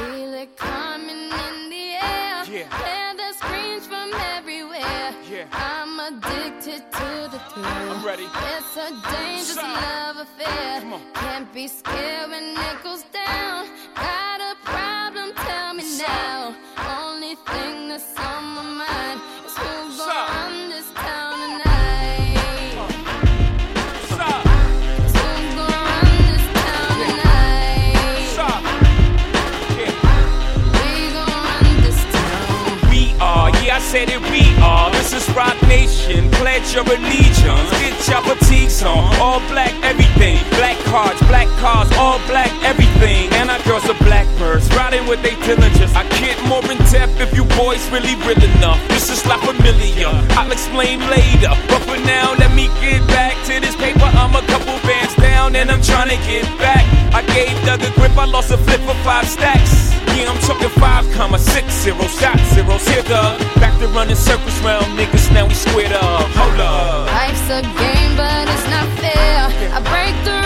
Feel it coming in the air. Yeah. Hear the screams from everywhere. Yeah. I'm addicted to the thrill. I'm ready. It's a dangerous Side. love affair. Can't be scared when it goes down. This Rock Nation, pledge your allegiance. Get your fatigues on, all black everything. Black cards, black cars, all black everything. And our girls are blackbirds, riding with they diligence. I get more in depth if you boys really real enough. This is La Familia, I'll explain later. But for now, let me get back to this paper. I'm a couple bands down and I'm trying to get back. I gave Doug a grip, I lost a flip for five stacks. Yeah, I'm talking five comma six zero shot zeros here, Doug. Back to running circles round niggas, now we squared up. Hold up. Life's a game, but it's not fair. I break the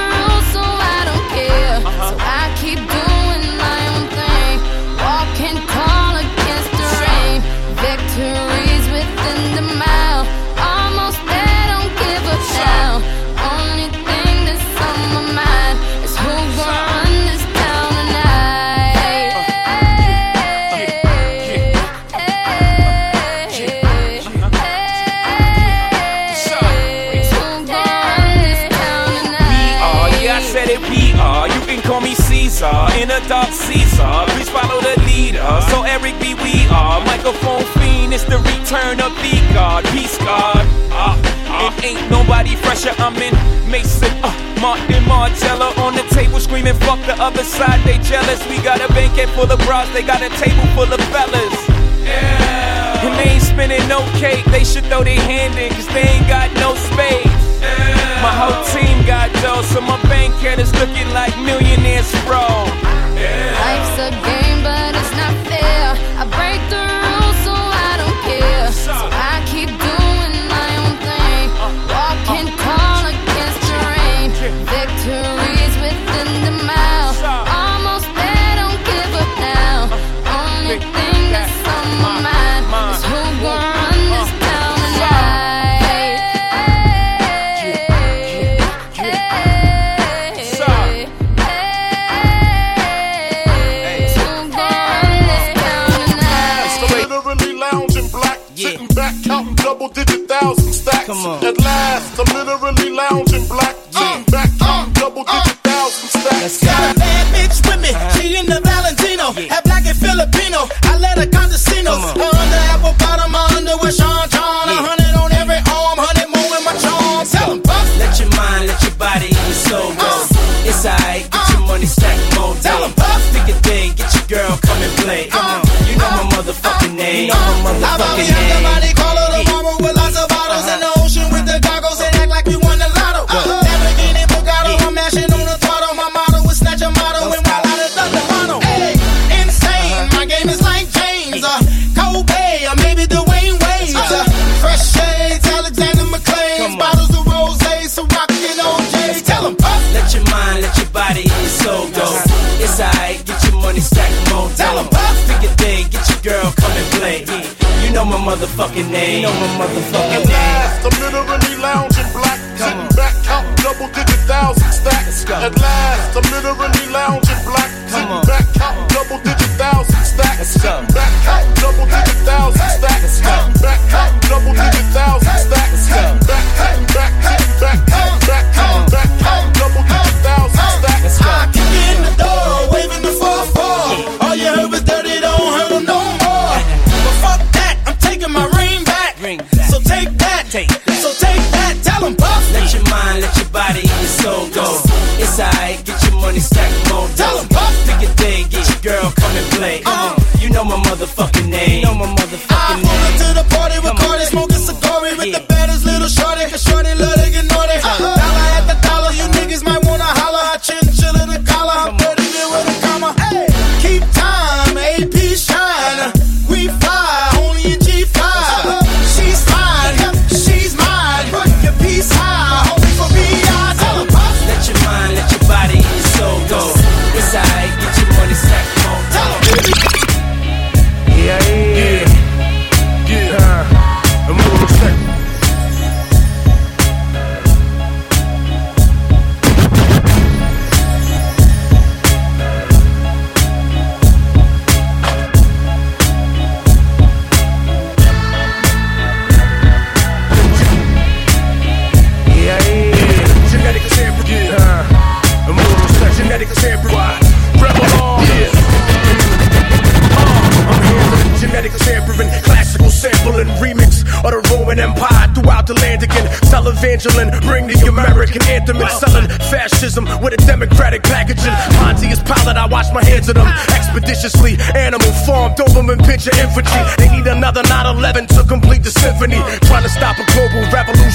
Eric B, we are. Microphone fiend, it's the return of the God. Peace God. Uh, uh, it ain't nobody fresher. I'm in Mason, uh, Martin Margiela on the table screaming, fuck the other side. They jealous. We got a banquet full of bras, they got a table full of fellas. Yeah. And they ain't spinning no cake. They should throw their hand in, cause they ain't got no space. My whole team got dough, so my bank account is looking like millionaires, bro. Life's a game, mind, let your body and your soul go. It's alright, get your money stack more Tell 'em, day. Puff. Pick a day, get your girl, come and play. You know my motherfucking name. You know my motherfucking name. At last, I'm literally lounging black, sitting back, counting double digit thousand stacks. At last, I'm literally lounging black, sitting back, counting double digit thousand stacks. Back, counting double digit thousand stacks.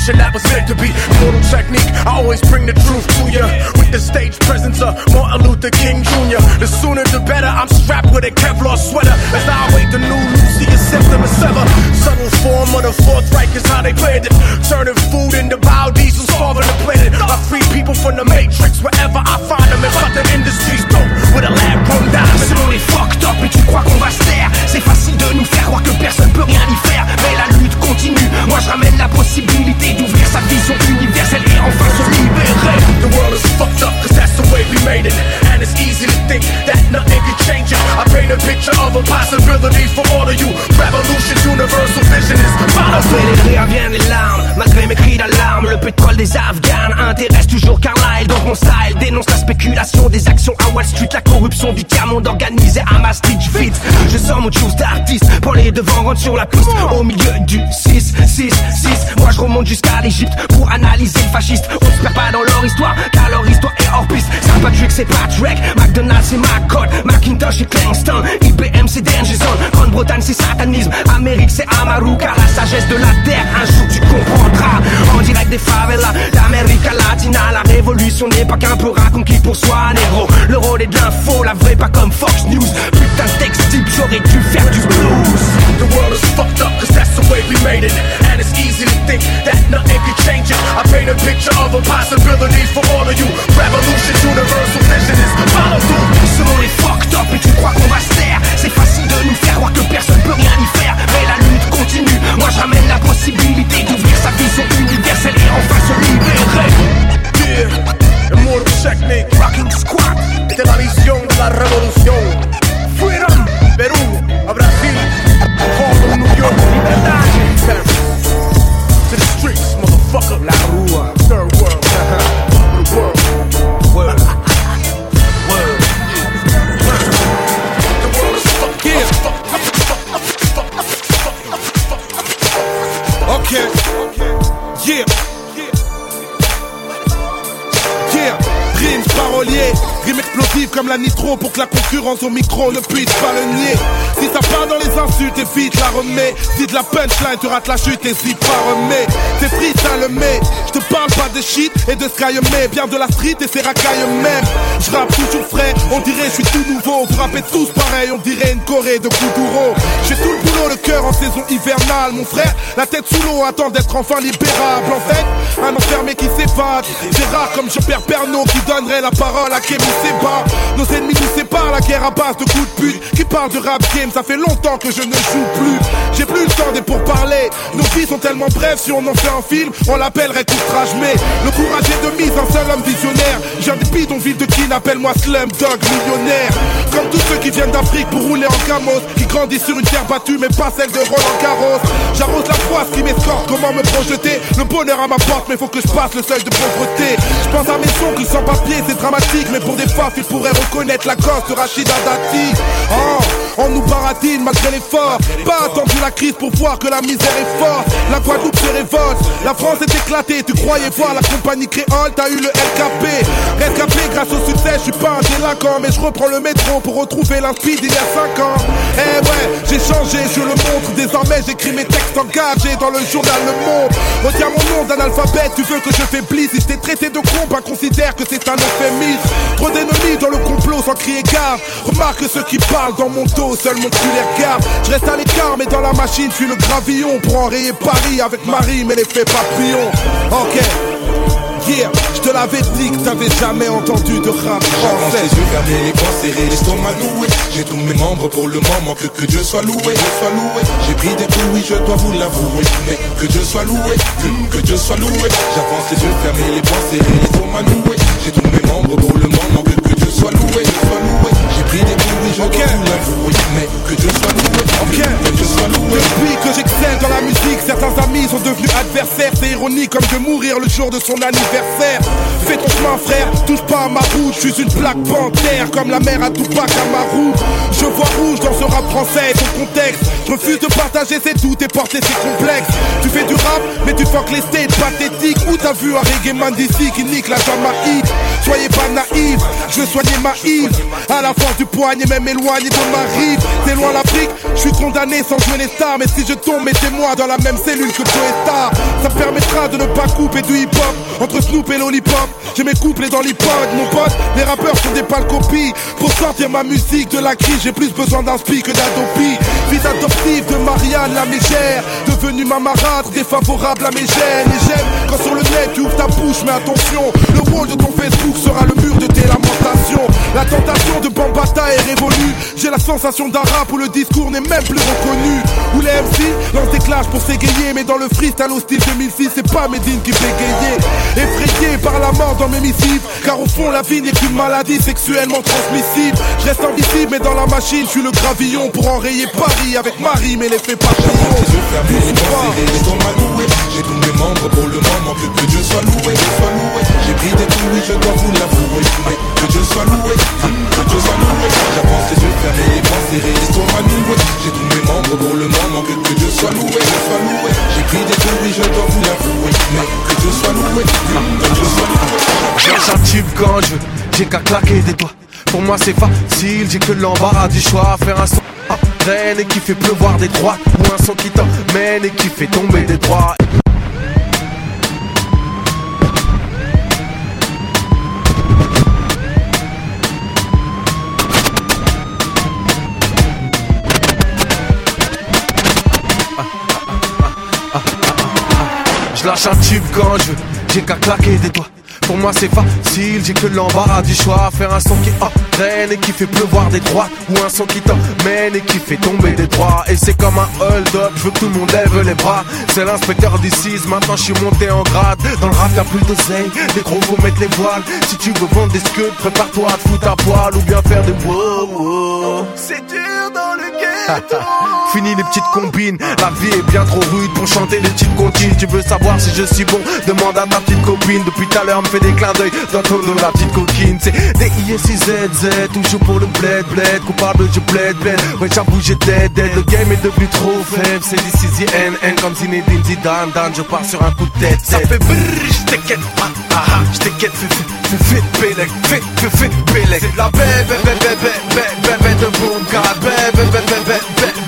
Revolution that was meant to be. Mortal technique, I always bring the truth to ya. With the stage presence of Martin Luther King Jr. The sooner the better, I'm strapped with a Kevlar sweater. As I await the new Lucius system and sever. Subtle form of the Fourth Reich is how they planned it. Turning food into biodiesel, starving the planet. I free people from the matrix wherever I find them. And fuck the industry's dope with a lab grown diamond. Selon les fucked up et tu crois qu'on va se taire C'est facile de nous faire croire que personne peut rien y faire possibilité d'ouvrir sa vision universelle Et enfin se libérer The world is fucked up cause that's the way we made it. And it's easy to think that nothing can change it. I paint a picture of a possibility for all of you. Revolution's universal vision is Après powerful. Tiers-monde organisé à Maastricht Vite, je sors mon chose d'artiste Pour les devants rentrent sur la piste. Au milieu du 6, 6, 6 Moi je remonte jusqu'à l'Egypte Pour analyser le fasciste. On se perd pas dans leur histoire Car leur histoire est hors piste. Saint Patrick c'est Patrick McDonald's c'est McCord Macintosh c'est Kingston IBM c'est Danger Zone. Grande-Bretagne c'est satanisme. Amérique c'est Amaru Car la sagesse de la terre Un jour tu comprendras. En direct des favelas d'América Latina La révolution n'est pas qu'un peu conquis pour soi négro Le rôle est de l'info La vraie pas comme Fox News Putain texte type J'aurais dû faire du blues The world is fucked up cause that's the way we made it. And it's easy to think that nothing can change it. I paint a picture of a possibility Ok. Yeah. Yeah. Rimes parolier, rime explosive comme la nitro pour que la concurrence au micro ne puisse pas le nier. Si ça part dans les insultes, évite la remets. Si de la punchline, tu rates la chute, hésite pas remets. C'est freestyle mais je te parle pas de shit et de sky mais bien de la street et ses racailles même. Je rappe toujours frais, on dirait je suis tout nouveau. Vous rappez tous pareil, on dirait une Corée de Kuduro. J'ai tout le boulot, le cœur en saison hivernale, mon frère. La tête sous l'eau attend d'être enfin libérable. En fait, un enfermé qui s'évade. C'est rare comme je perds Pernod qui donnerait la parole à Kémy Nos ennemis nous séparent, la guerre à base de coups de pute. Qui parle de rap game, ça fait longtemps que je ne joue plus. J'ai plus le temps des pourparlers. Nos vies sont tellement brèves, si on en fait un film, on l'appellerait outrage. Mais le courage est de mise, un seul homme visionnaire. J'ai des bidonvilles de qui appelle-moi Slumdog millionnaire. Comme tous ceux qui viennent d'Afrique pour rouler en camos, qui grandissent sur une terre battue, mais pas celle de Roland Garros. J'arrose la froisse qui m'escorte, comment me projeter? Le bonheur à ma porte, mais faut que je passe le seuil de pauvreté. Je pense à mes sons qui sans papier, c'est dramatique, mais pour des faffes, ils pourraient reconnaître la gosse de Rachida Dati. Oh, on nous baratine malgré l'effort. Pas attendu la crise pour voir que la misère est forte. La Guadeloupe se révolte, la France est éclatée. Tu croyais voir la compagnie créole, t'as eu le LKP. Rescapé grâce au succès, je suis pas un délinquant, mais je reprends le métro pour retrouver l'inspi d'il y a 5 ans. Eh ouais, j'ai changé, je le montre. Désormais, j'écris mes textes engagés dans le journal Le Monde. Retiens mon nom d'un alphabet, tu veux que je faiblisse? Si t'es traité de con, bah considère que c'est un euphémisme. Trop dans le complot sans crier gare. Remarque ceux qui parlent dans mon dos, seul mon cul les regarde. Je reste à l'écart, mais dans la machine, suis le gravillon pour enrayer Paris avec Marie, mais l'effet papillon. Ok. Yeah, je te l'avais dit que t'avais jamais entendu de rap français. les yeux fermés, les poings serrés, l'estomac noué J'ai tous mes membres pour le moment, que, Dieu soit loué, Dieu soit loué J'ai pris des coups, oui, je dois vous l'avouer Mais que Dieu soit loué, que, que Dieu soit loué J'avance les yeux fermés, les poings serrés, l'estomac noué J'ai tous mes membres pour le je l'avouer Mais que Dieu soit loué, Ok. que Dieu soit loué. Depuis que j'excelle dans la musique, certains amis sont devenus C'est ironique comme de mourir le jour de son anniversaire. Fais ton chemin, frère, touche pas à ma route. Je suis une plaque panthère, comme la mer à Tupac Amaru. Je vois rouge dans ce rap français et contexte. Je refuse de partager ses doutes et porter ses complexes. Tu fais du rap, mais tu fuck les states pathétiques. Où t'as vu un reggae man d'ici qui nique la Jamaïque? Soyez pas naïfs, je veux soigner ma. À la force du poignet, même éloigné de ma rive. C'est loin l'Afrique, je suis condamné sans jouer les. Mais si je tombe, mettez-moi dans la même cellule que Joe Star. Ça me permettra de ne pas couper du hip-hop entre Snoop et Lollipop. J'ai mes couplets dans l'hip-hop, mon pote. Les rappeurs sont des pâles copies. Pour sortir ma musique de la crise, j'ai plus besoin d'un que d'Adopi. Fils adoptif de Marianne la mégère. Devenu ma marâtre, défavorable à mes gènes. Et j'aime quand sur le net tu ouvres ta bouche, mais attention. Le wall de ton Facebook sera le mur de tes lamentations. La tentation de Bambata est révolue. J'ai la sensation d'un rap où le discours n'est même plus reconnu. Où les MC lancent des clashs pour s'égayer. Mais dans le freestyle au style 2006, c'est pas Medine qui gayer. Effrayé par la mort dans mes missives. Car au fond, la vie n'est qu'une maladie sexuellement transmissible. Je reste invisible, mais dans la machine, je suis le gravillon pour enrayer Paris avec Marie, mais. Les yeux fermés, les bras serrés, les estomacs noués. J'ai tous mes membres pour le moment que, que Dieu soit loué, Dieu soit loué. J'ai pris des coups, oui, je dois vous l'avouer. Mais que Dieu soit loué, que Dieu soit loué. J'avance les yeux fermés, les bras serrés, l'estomac noué. J'ai tous mes membres pour le moment que, que Dieu soit loué, Dieu soit loué. J'ai pris des coups, oui, je dois vous l'avouer. Mais que Dieu soit loué, que Dieu soit loué. Cherche un tube quand je veux, j'ai qu'à claquer des doigts. Pour moi c'est facile, j'ai que l'embarras du choix. Faire un son Rennes et qui fait pleuvoir des droites. Ou un son qui t'emmène et qui fait tomber des droits. Je lâche un tube quand je veux, j'ai qu'à claquer des doigts. Pour moi c'est facile, j'ai que l'embarras du choix. Faire un son qui entraîne et qui fait pleuvoir des droites. Ou un son qui t'emmène et qui fait tomber des droits. Et c'est comme un hold-up, je veux que tout le monde lève les bras. C'est l'inspecteur d'ici, maintenant je suis monté en grade. Dans le rap y'a plus d'oseille, les gros faut mettre les voiles. Si tu veux vendre des scuds, prépare-toi à te foutre à poil ou bien faire des wow wow. C'est dur dans le ghetto. Fini les petites combines, la vie est bien trop rude pour chanter les petites comptines. Tu veux savoir si je suis bon? Demande à ta petite copine. Depuis tout à l'heure, me fait des clins d'œil dans ton dos, la petite coquine. C'est des ISIZZ, toujours pour le bled, bled. Coupable, je bled, bled. Ouais, j'avoue, j'ai dead, dead. Le game est devenu trop faible. C'est d'ici NN comme Zinedine Zidane. Dan, je pars sur un coup de tête. Ça fait brrr, j't'inquiète, ah, ah, ah, j't'inquiète, fais, fais, fais, fais, Pélec, fais, fais, fais, Pélec. C'est la bébé, bébé, bébé, bébé, de boom, car bébé, bébé, bébé,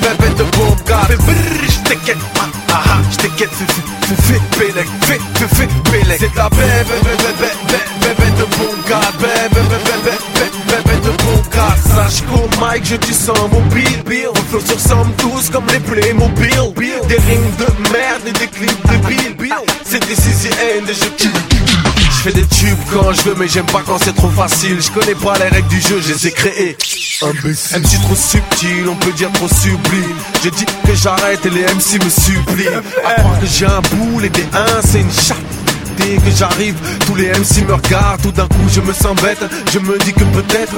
bébé, de boom, car fais brrr, j't'inquiète, ah, ah, ah, j't'inquiète, fais, fais, fais, fais, Pélec, fais, fais, fais, Pélec. C'est la bébé, bébé, boom, car bébé, bébé, bébé, bébé, de boom, car sache qu'au mic, je dis sans mobile, bill. On flow sur tous comme les Playmobil, Des rimes de merde et des clips de bill. C'est des CCN, des jeux qui je fais des tubes quand je veux mais j'aime pas quand c'est trop facile. Je connais pas les règles du jeu, je les ai créées. MC trop subtil, on peut dire trop sublime. J'ai dit que j'arrête et les MC me supplient. À croire que j'ai un boule et des 1 c'est une chape Dès que j'arrive, tous les MC me regardent Tout d'un coup je me sens bête, je me dis que peut-être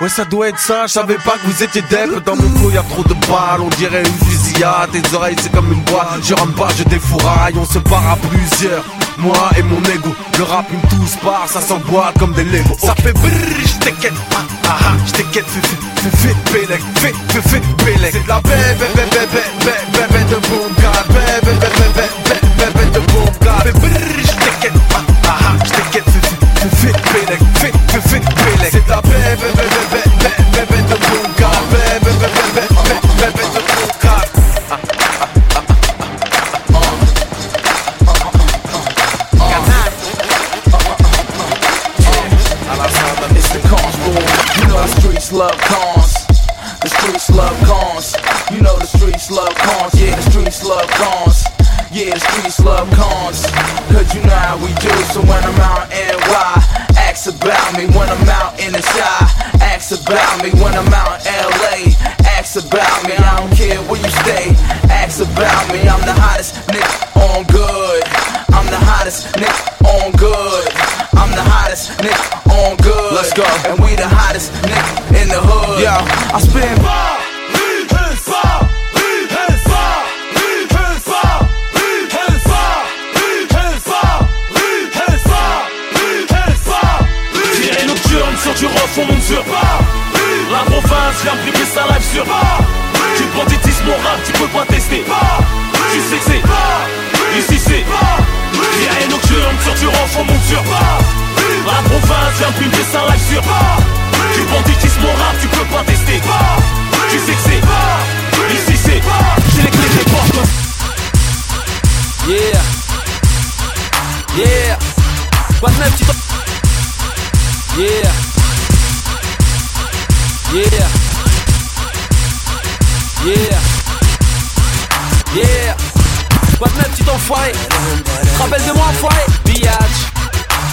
Ouais ça doit être ça, je savais pas que vous étiez dep Dans mon cou y a trop de balles, on dirait une fusillade Tes oreilles c'est comme une boîte, je rentre pas, je défouraille On se part à plusieurs, moi et mon ego Le rap une tous part, ça s'emboîte comme des Lego Ça fait brrr, j't'inquiète, ah ah ah, j't'inquiète, fais fais fais fais fais fais fais Pélec C'est de la bébé bébé bébé bébé de boom bébé bébé bébé bébé de boom Fais brrr, j't'inquiète, ah ah ah, j't'inquiète, fais fais fais fais Pélec, fais fais fais Pélec C'est de la bébé bébé bébé bébé de boom car bébé bébé bébé bébé de boom car It's the cons boom. You know the streets love cons. The streets love cons. You know the streets love cons. Yeah, the streets love cons. Yeah, streets love cons. Cause you know how we do. So when I'm out in NY, ask about me. When I'm out in the shy, ask about me. When I'm out in LA, ask about me. I don't care where you stay, ask about me. I'm the hottest nigga on good. I'm the hottest nigga on good. I'm the hottest nigga on good. Let's go. And we the hottest nigga in the hood. Yo. I spin Province vient priver sa life sur Tu banditisme mon rap, tu peux pas tester. Tu sais que c'est Ici c'est Y'a rien nocturne sur tu refond mon sur La province vient priver sa life sur Tu banditisme mon rap, tu peux pas tester. Tu sais que c'est Ici c'est J'ai les clés des portes. Yeah. Yeah. Quoi de neuf, petit Yeah Yeah. Yeah. Yeah. Quoi de neuf, petit enfoiré Rappelle de moi, enfoiré Biatch.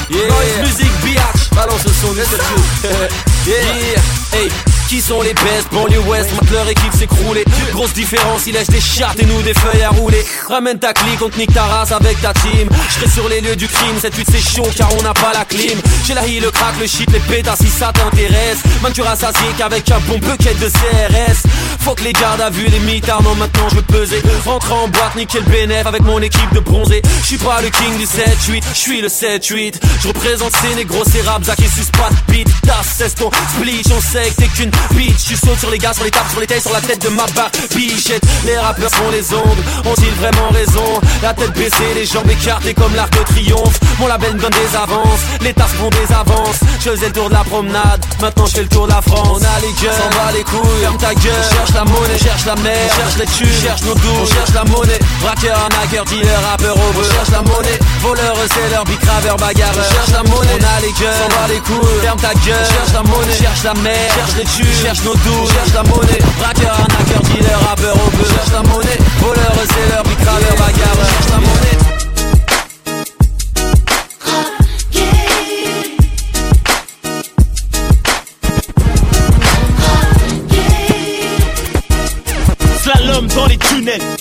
Yeah. Noise music, biatch. Balance le son, Yeah. Yeah. Hey qui sont les best Banlieue Ouest, leur équipe s'écrouler Grosse différence, ils laissent des chartes et nous des feuilles à rouler. Ramène ta clique, on te nique ta race avec ta team. Je sur les lieux du crime, cette huit c'est chaud car on n'a pas la clim. J'ai la le crack, le shit, les pétas si ça t'intéresse. Man tu rassasié qu'avec un bon bucket de CRS Faut que les gardes à vue, les mitards, non maintenant je veux peser. Rentre en boîte, nickel bénéf avec mon équipe de bronzés. Je suis pas le king du 7-8, je suis le 7-8 Je représente ces négros, ces qui suce pas de beat c'est ton split, on sait que t'es qu'une bitch Tu sautes sur les gars, sur les tables, sur les tailles, sur la tête de ma barre Bichette, les rappeurs sont les ondes Ont-ils vraiment raison La tête baissée, les jambes écartées comme l'arc de triomphe Mon label donne des avances Les tasses font des avances Je faisais le tour de la promenade Maintenant je fais le tour de la France On a les gueules, s'en bat les couilles Ferme ta gueule, cherche la monnaie, cherche la mer Cherche les thunes, cherche nos doux cherche la monnaie Braqueur, arnaqueur, dealer, rappeur au beurre Cherche la monnaie, voleur, leur bicraveur, bagarreur Cherche la monnaie, on a les gueules, s'en bat les couilles Ferme ta gueule, cherche la monnaie, cherche la mer Cherche les thunes, cherche nos doux cherche la monnaie. Braqueur, arnaqueur, dealer, rappeur au beurre Cherche la monnaie, voleur, seller, bicraveur, bagarreur. Cherche la monnaie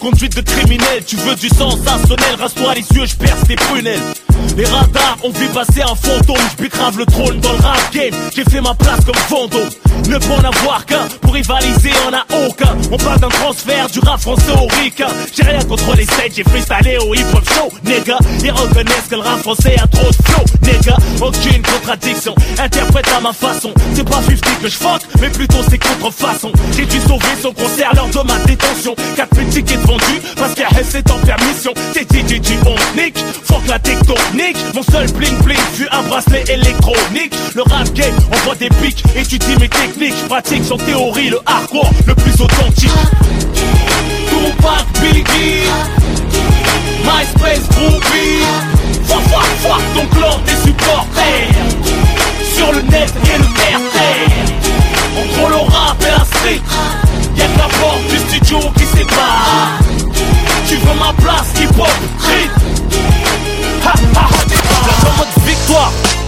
conduite de criminel, tu veux du sensationnel, rase-toi les yeux, je perce tes prunelles. Les radars ont vu passer un fantôme, je grave le trône dans le rap game, j'ai fait ma place comme fantôme. Ne pas en avoir qu'un, pour rivaliser on a aucun. On parle d'un transfert du rap français au ricain. J'ai rien contre les sets, j'ai freestylé au hip hop show, nigga. Ils reconnaissent que le rap français a trop de flow, nigga. Aucune contradiction, interprète à ma façon. C'est pas 50 que je fuck, mais plutôt c'est contrefaçon. J'ai dû sauver son concert lors de ma détention. 4 tickets vendus, parce qu'à c'est en permission. Dit, on nique, fuck la tectonique. Mon seul bling bling fut un bracelet électronique. Le rap game envoie des pics, étudie mes techniques. Pratique son théorie, le hardcore le plus authentique. Tupac Biggie, MySpace Groupie. Fuck, fuck, fuck ton clan, tes supporters. Sur le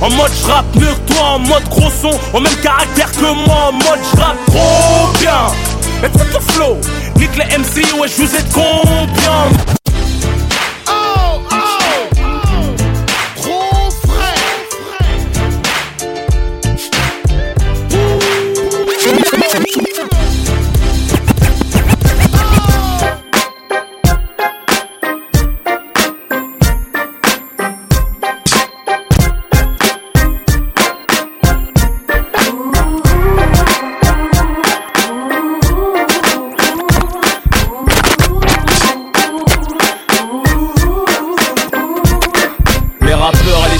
en mode j'rappe que toi, en mode gros son, au même caractère que moi, en mode j'rappe trop bien. Mais trop flow, nique les MC, ouais, je vous ai combien?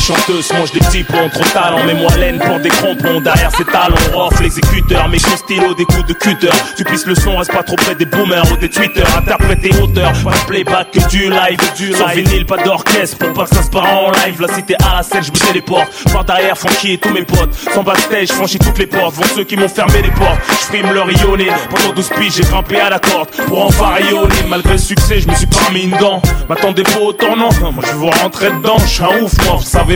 Chanteuses mange des petits ponts, trop talent, mais moi laine pour des crampons. Derrière ces talons, off l'exécuteur, mes coups stylo, des coups de cutter. Tu pisses le son, reste pas trop près des boomers ou des tweeters. Interpréter auteur, pas de playback que du live, du live. Sans vinyle, pas d'orchestre pour pas que ça se passe en live. La cité à la scène, je les portes. Par derrière, franchis tous mes potes. Sans backstage, franchis toutes les portes. Vont ceux qui m'ont fermé les portes. Je frime leur ionné. Pendant 12 piges, j'ai grimpé à la corde pour en rayonner. Malgré le succès, je me suis pas mis une dent. M'attendez pas au tournant. Moi, je veux rentrer dedans. Je suis un ouf, moi, vous savez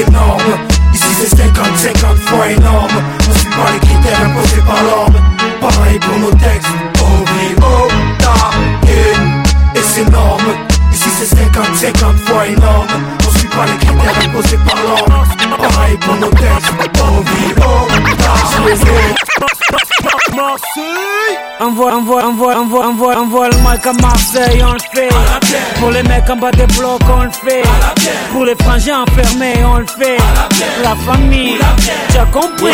it long. Envoie, envoie, envoie, envoie, envoie, envoie le mic à Marseille, on le fait. Pour les mecs en bas des blocs, on le fait. Pour les frangins enfermés, on le fait. La famille, tu as compris.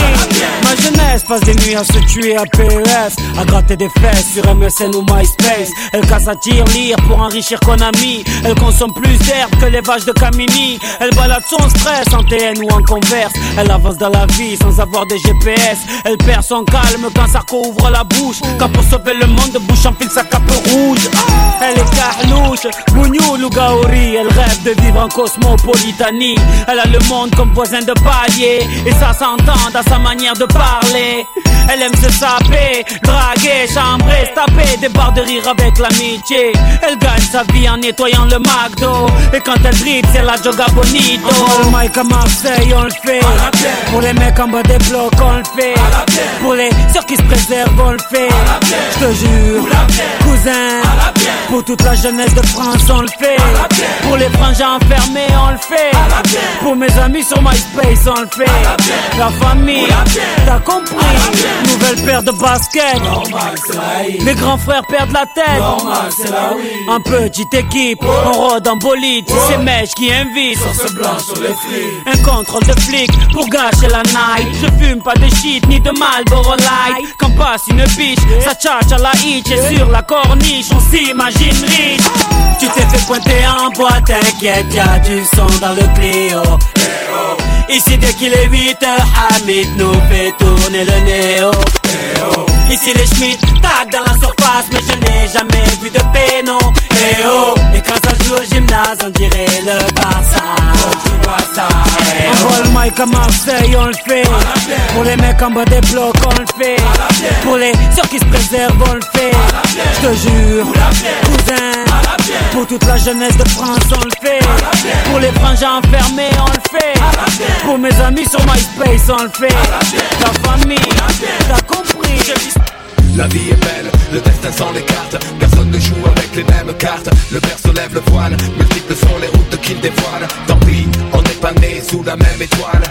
Ma jeunesse passe des nuits à se tuer à PES À gratter des fesses sur MSN ou MySpace. Elle casse à tir lire pour enrichir Konami. Elle consomme plus d'herbe que les vaches de Camini Elle balade son stress en TN ou en converse. Elle avance dans la vie sans avoir des GPS Elle perd son calme quand Sarko ouvre la bouche. Quand pour sauver le monde de bouche enfile sa cape rouge. Elle est carlouche, bougnoul ou gaori Elle rêve de vivre en cosmopolitanie. Elle a le monde comme voisin de palier Et ça s'entend dans sa manière de parler. Elle aime se saper, draguer, chambrer, se taper Des barres de rire avec l'amitié. Elle gagne sa vie en nettoyant le McDo Et quand elle dribble c'est la joga bonito. Le mic à Marseille on le fait. Pour les mecs en bas des blocs on le fait. Pour les ceux qui se préservent on le fait Je te jure Cousin Pour toute la jeunesse de France on le fait. Pour les frangins enfermés on le fait. Pour mes amis sur MySpace on le fait. La famille T'as compris. Nouvelle paire de baskets. Mes grands frères perdent la tête. En petite équipe On rôde en bolide. C'est ces mèches qui invitent un contrôle de flic pour gâcher la night. Je fume pas de shit ni de Marlboro Light. Quand passe une biche, ça tchatche à la hitch Et sur la corniche, on s'imagine riche. Tu t'es fait pointer en boîte, t'inquiète, y'a du son dans le Clio Ici dès qu'il est 8 heures, Hamid nous fait tourner le néo Ici les Schmitt tag dans la surface Mais je n'ai jamais vu de péno. Eh oh Et quand ça joue au gymnase on dirait le Barça. Envoie le mic à Marseille on le fait. Pour les mecs en bas des blocs on le fait. Pour les ceux qui se préservent on le fait. Je te jure Cousin Pour toute la jeunesse de France on le fait. Pour les frangins enfermés on le fait. Pour mes amis sur MySpace on le fait. La famille T'as compris. La vie est belle, le destin sans les cartes. Personne ne joue avec les mêmes cartes. Le père se lève le voile Multiples sont les routes qu'il dévoile. Tant pis, on n'est pas né sous la même étoile